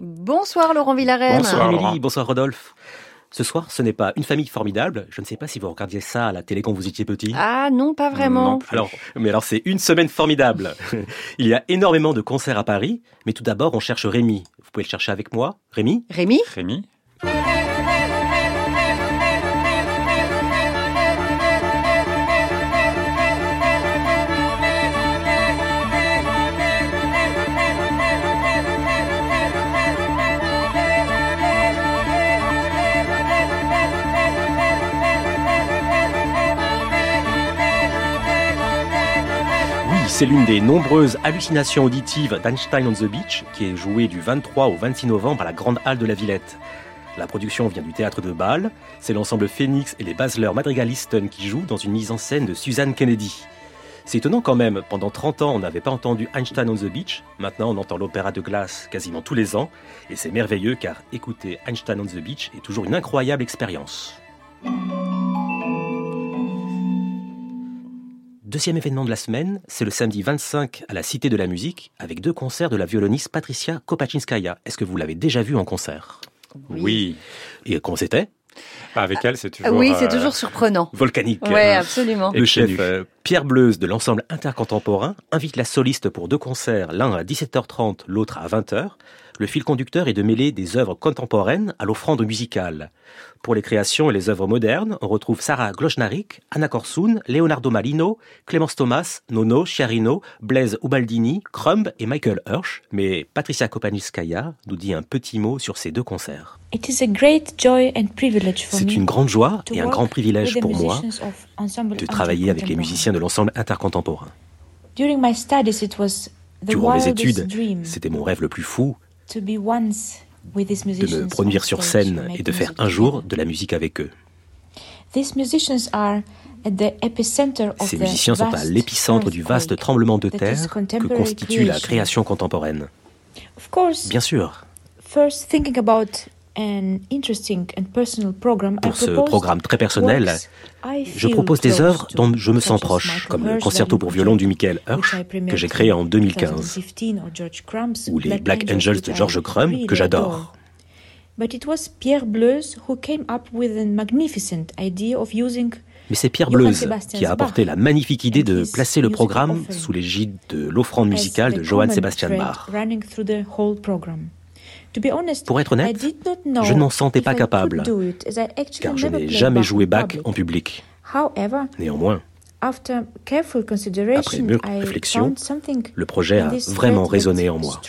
Bonsoir Laurent Villarem. Bonsoir Amélie, bonsoir Rodolphe. Ce soir, ce n'est pas une famille formidable. Je ne sais pas si vous regardiez ça à la télé quand vous étiez petit. Ah non, pas vraiment. alors, mais alors c'est une semaine formidable. Il y a énormément de concerts à Paris, mais tout d'abord, on cherche Rémi. Vous pouvez le chercher avec moi, Rémi? Rémi? Rémi C'est l'une des nombreuses hallucinations auditives d'Einstein on the Beach, qui est jouée du 23 au 26 novembre à la Grande Halle de la Villette. La production vient du théâtre de Bâle. C'est l'ensemble Phoenix et les Basler Madrigalisten qui jouent dans une mise en scène de Suzanne Kennedy. C'est étonnant quand même, pendant 30 ans on n'avait pas entendu Einstein on the Beach, maintenant on entend l'opéra de glace quasiment tous les ans, et c'est merveilleux car écouter Einstein on the Beach est toujours une incroyable expérience. Deuxième événement de la semaine, c'est le samedi 25 à la Cité de la Musique avec deux concerts de la violoniste Patricia Kopachinskaya. Est-ce que vous l'avez déjà vue en concert? Oui. Et comment c'était? Avec elle, c'est toujours. Oui, c'est euh, toujours surprenant. Volcanique. Oui, absolument. Le chef euh, Pierre Bleuze de l'ensemble intercontemporain invite la soliste pour deux concerts, l'un à 17h30, l'autre à 20h. Le fil conducteur est de mêler des œuvres contemporaines à l'offrande musicale. Pour les créations et les œuvres modernes, on retrouve Sarah Glochnaric, Anna Corsoun, Leonardo Malino, Clémence Thomas, Nono, Chiarino, Blaise Ubaldini, Crumb et Michael Hirsch. Mais Patricia Kopaniskaya nous dit un petit mot sur ces deux concerts. C'est une grande joie et un grand privilège pour moi de travailler avec les musiciens de l'ensemble intercontemporain. Durant mes études, c'était mon rêve le plus fou de me produire sur scène et de faire un jour de la musique avec eux. Ces musiciens sont à l'épicentre du vaste tremblement de terre que constitue la création contemporaine. Bien sûr. Pour ce programme très personnel, je propose des œuvres dont je me sens proche, comme le concerto pour violon du Michael Hirsch, que j'ai créé en 2015, ou les Black Angels de George Crumb, que j'adore. Mais c'est Pierre Bleuze qui a apporté la magnifique idée de placer le programme sous l'égide de l'offrande musicale de Johann Sebastian Bach. Pour être honnête, je ne m'en sentais pas capable, car je n'ai jamais joué Bach en public. Néanmoins, après mûre réflexion, le projet a vraiment résonné en moi.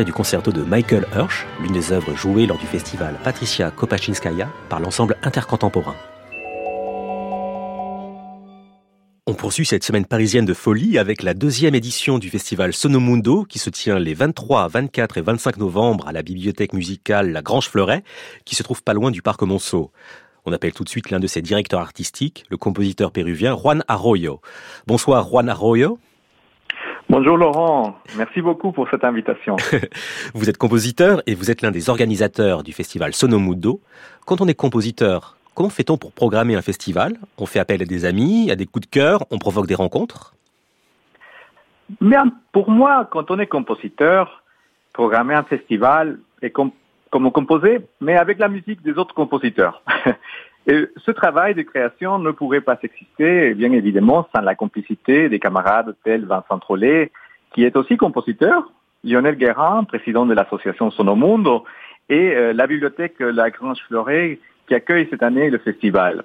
Du concerto de Michael Hirsch, l'une des œuvres jouées lors du festival Patricia Kopachinskaya par l'ensemble intercontemporain. On poursuit cette semaine parisienne de folie avec la deuxième édition du festival Sonomundo qui se tient les 23, 24 et 25 novembre à la bibliothèque musicale La Grange Fleuret qui se trouve pas loin du parc Monceau. On appelle tout de suite l'un de ses directeurs artistiques, le compositeur péruvien Juan Arroyo. Bonsoir Juan Arroyo. Bonjour Laurent, merci beaucoup pour cette invitation. vous êtes compositeur et vous êtes l'un des organisateurs du festival Sonomudo. Quand on est compositeur, comment fait-on pour programmer un festival? On fait appel à des amis, à des coups de cœur, on provoque des rencontres? Bien, pour moi, quand on est compositeur, programmer un festival est comme, comme composer, mais avec la musique des autres compositeurs. Et ce travail de création ne pourrait pas exister, bien évidemment, sans la complicité des camarades tels Vincent Trollet, qui est aussi compositeur, Lionel Guérin, président de l'association Sonomundo, et euh, la bibliothèque La Grange Fleuret, qui accueille cette année le festival.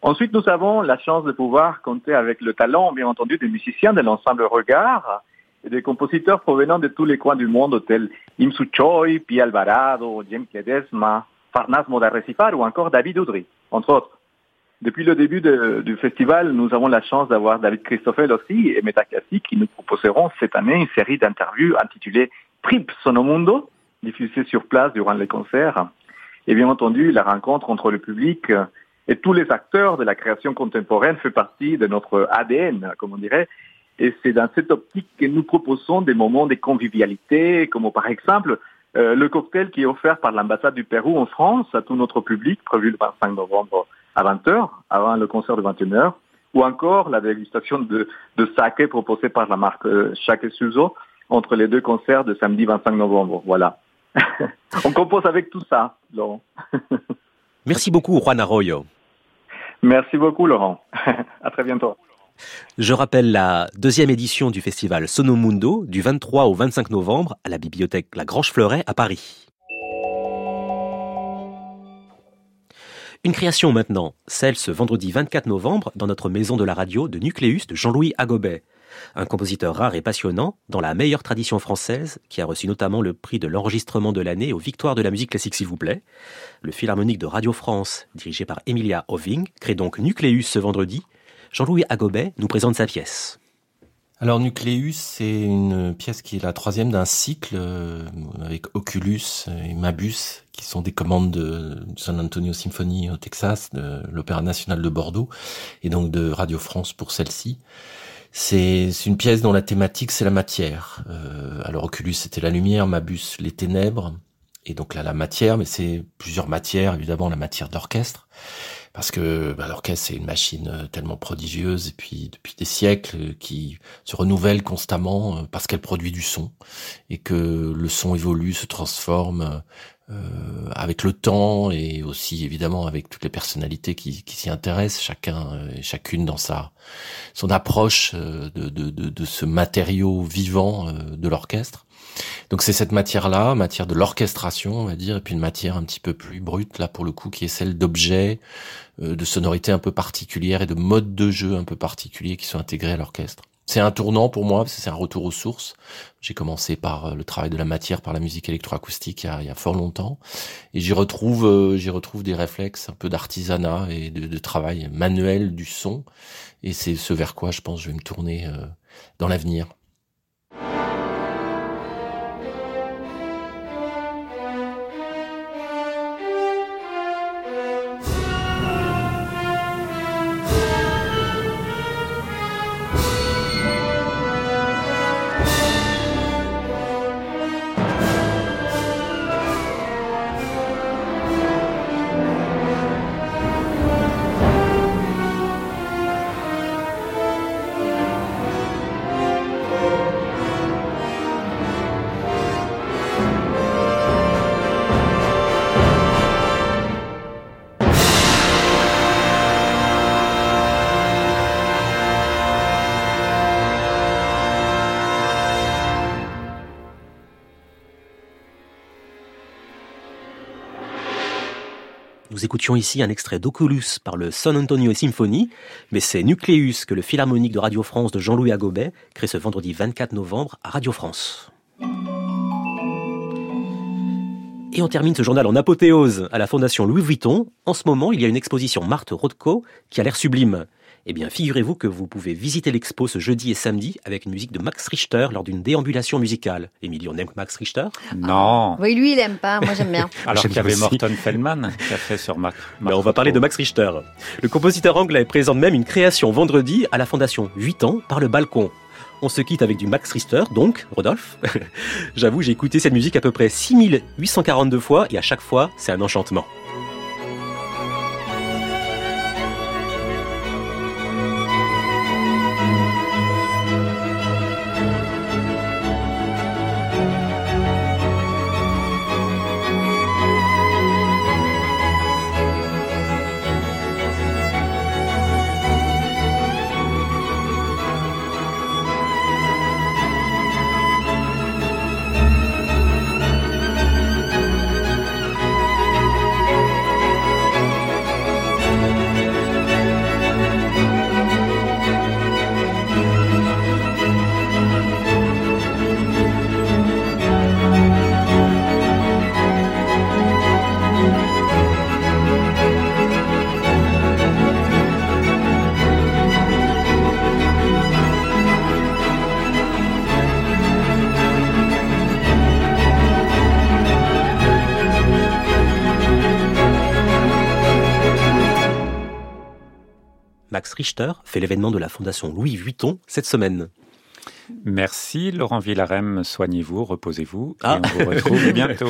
Ensuite, nous avons la chance de pouvoir compter avec le talent, bien entendu, des musiciens de l'ensemble Regard et des compositeurs provenant de tous les coins du monde, tels Imsu Choi, Pi Alvarado, James Ledesma, Farnas Modarrecifar ou encore David Audry, entre autres. Depuis le début du festival, nous avons la chance d'avoir David Christoffel aussi et Kassi qui nous proposeront cette année une série d'interviews intitulée Trip Sonomundo, diffusée sur place durant les concerts. Et bien entendu, la rencontre entre le public et tous les acteurs de la création contemporaine fait partie de notre ADN, comme on dirait. Et c'est dans cette optique que nous proposons des moments de convivialité, comme par exemple euh, le cocktail qui est offert par l'ambassade du Pérou en France à tout notre public, prévu le 25 novembre à 20h, avant le concert de 21h, ou encore la dégustation de, de saké proposée par la marque euh, Suzo entre les deux concerts de samedi 25 novembre. Voilà. On compose avec tout ça, Laurent. Merci beaucoup, Juan Arroyo. Merci beaucoup, Laurent. à très bientôt. Je rappelle la deuxième édition du festival Sonomundo du 23 au 25 novembre à la bibliothèque La Grange Fleuret à Paris. Une création maintenant, celle ce vendredi 24 novembre dans notre maison de la radio de Nucléus de Jean-Louis Agobet. Un compositeur rare et passionnant dans la meilleure tradition française qui a reçu notamment le prix de l'enregistrement de l'année aux Victoires de la musique classique s'il vous plaît. Le Philharmonique de Radio France, dirigé par Emilia Oving, crée donc Nucléus ce vendredi Jean-Louis Agobet nous présente sa pièce. Alors Nucleus, c'est une pièce qui est la troisième d'un cycle euh, avec Oculus et Mabus, qui sont des commandes de San Antonio Symphony au Texas, de l'Opéra National de Bordeaux, et donc de Radio France pour celle-ci. C'est une pièce dont la thématique c'est la matière. Euh, alors Oculus c'était la lumière, Mabus les ténèbres, et donc là la matière, mais c'est plusieurs matières, évidemment la matière d'orchestre parce que bah, l'orchestre c'est une machine euh, tellement prodigieuse et puis depuis des siècles euh, qui se renouvelle constamment euh, parce qu'elle produit du son et que le son évolue, se transforme avec le temps et aussi évidemment avec toutes les personnalités qui, s'y intéressent, chacun et chacune dans sa son approche de ce matériau vivant de l'orchestre. Donc c'est cette matière-là, matière de l'orchestration, on va dire, et puis une matière un petit peu plus brute, là pour le coup, qui est celle d'objets, euh, de sonorités un peu particulières et de modes de jeu un peu particuliers qui sont intégrés à l'orchestre. C'est un tournant pour moi, parce que c'est un retour aux sources. J'ai commencé par euh, le travail de la matière, par la musique électroacoustique il y a, il y a fort longtemps, et j'y retrouve, euh, j'y retrouve des réflexes un peu d'artisanat et de, de, travail manuel du son, et c'est ce vers quoi je pense je vais me tourner dans l'avenir. Nous écoutions ici un extrait d'Oculus par le San Antonio Symphony, mais c'est Nucleus que le Philharmonique de Radio France de Jean-Louis Agobet crée ce vendredi 24 novembre à Radio France. Et on termine ce journal en apothéose à la Fondation Louis Vuitton. En ce moment, il y a une exposition Marthe Rothko qui a l'air sublime. Eh bien, figurez-vous que vous pouvez visiter l'expo ce jeudi et samedi avec une musique de Max Richter lors d'une déambulation musicale. Émilie, on aime Max Richter? Non. Oui, lui, il aime pas. Moi, j'aime bien. Alors qu'il y avait Morton Feldman qui a fait sur Max. Ben, on va parler de Max Richter. Le compositeur anglais présente même une création vendredi à la Fondation 8 ans par le balcon. On se quitte avec du Max Richter, donc, Rodolphe. J'avoue, j'ai écouté cette musique à peu près 6842 fois et à chaque fois, c'est un enchantement. Max Richter fait l'événement de la Fondation Louis Vuitton cette semaine. Merci Laurent Villarem, soignez-vous, reposez-vous Ah. et on vous retrouve bientôt.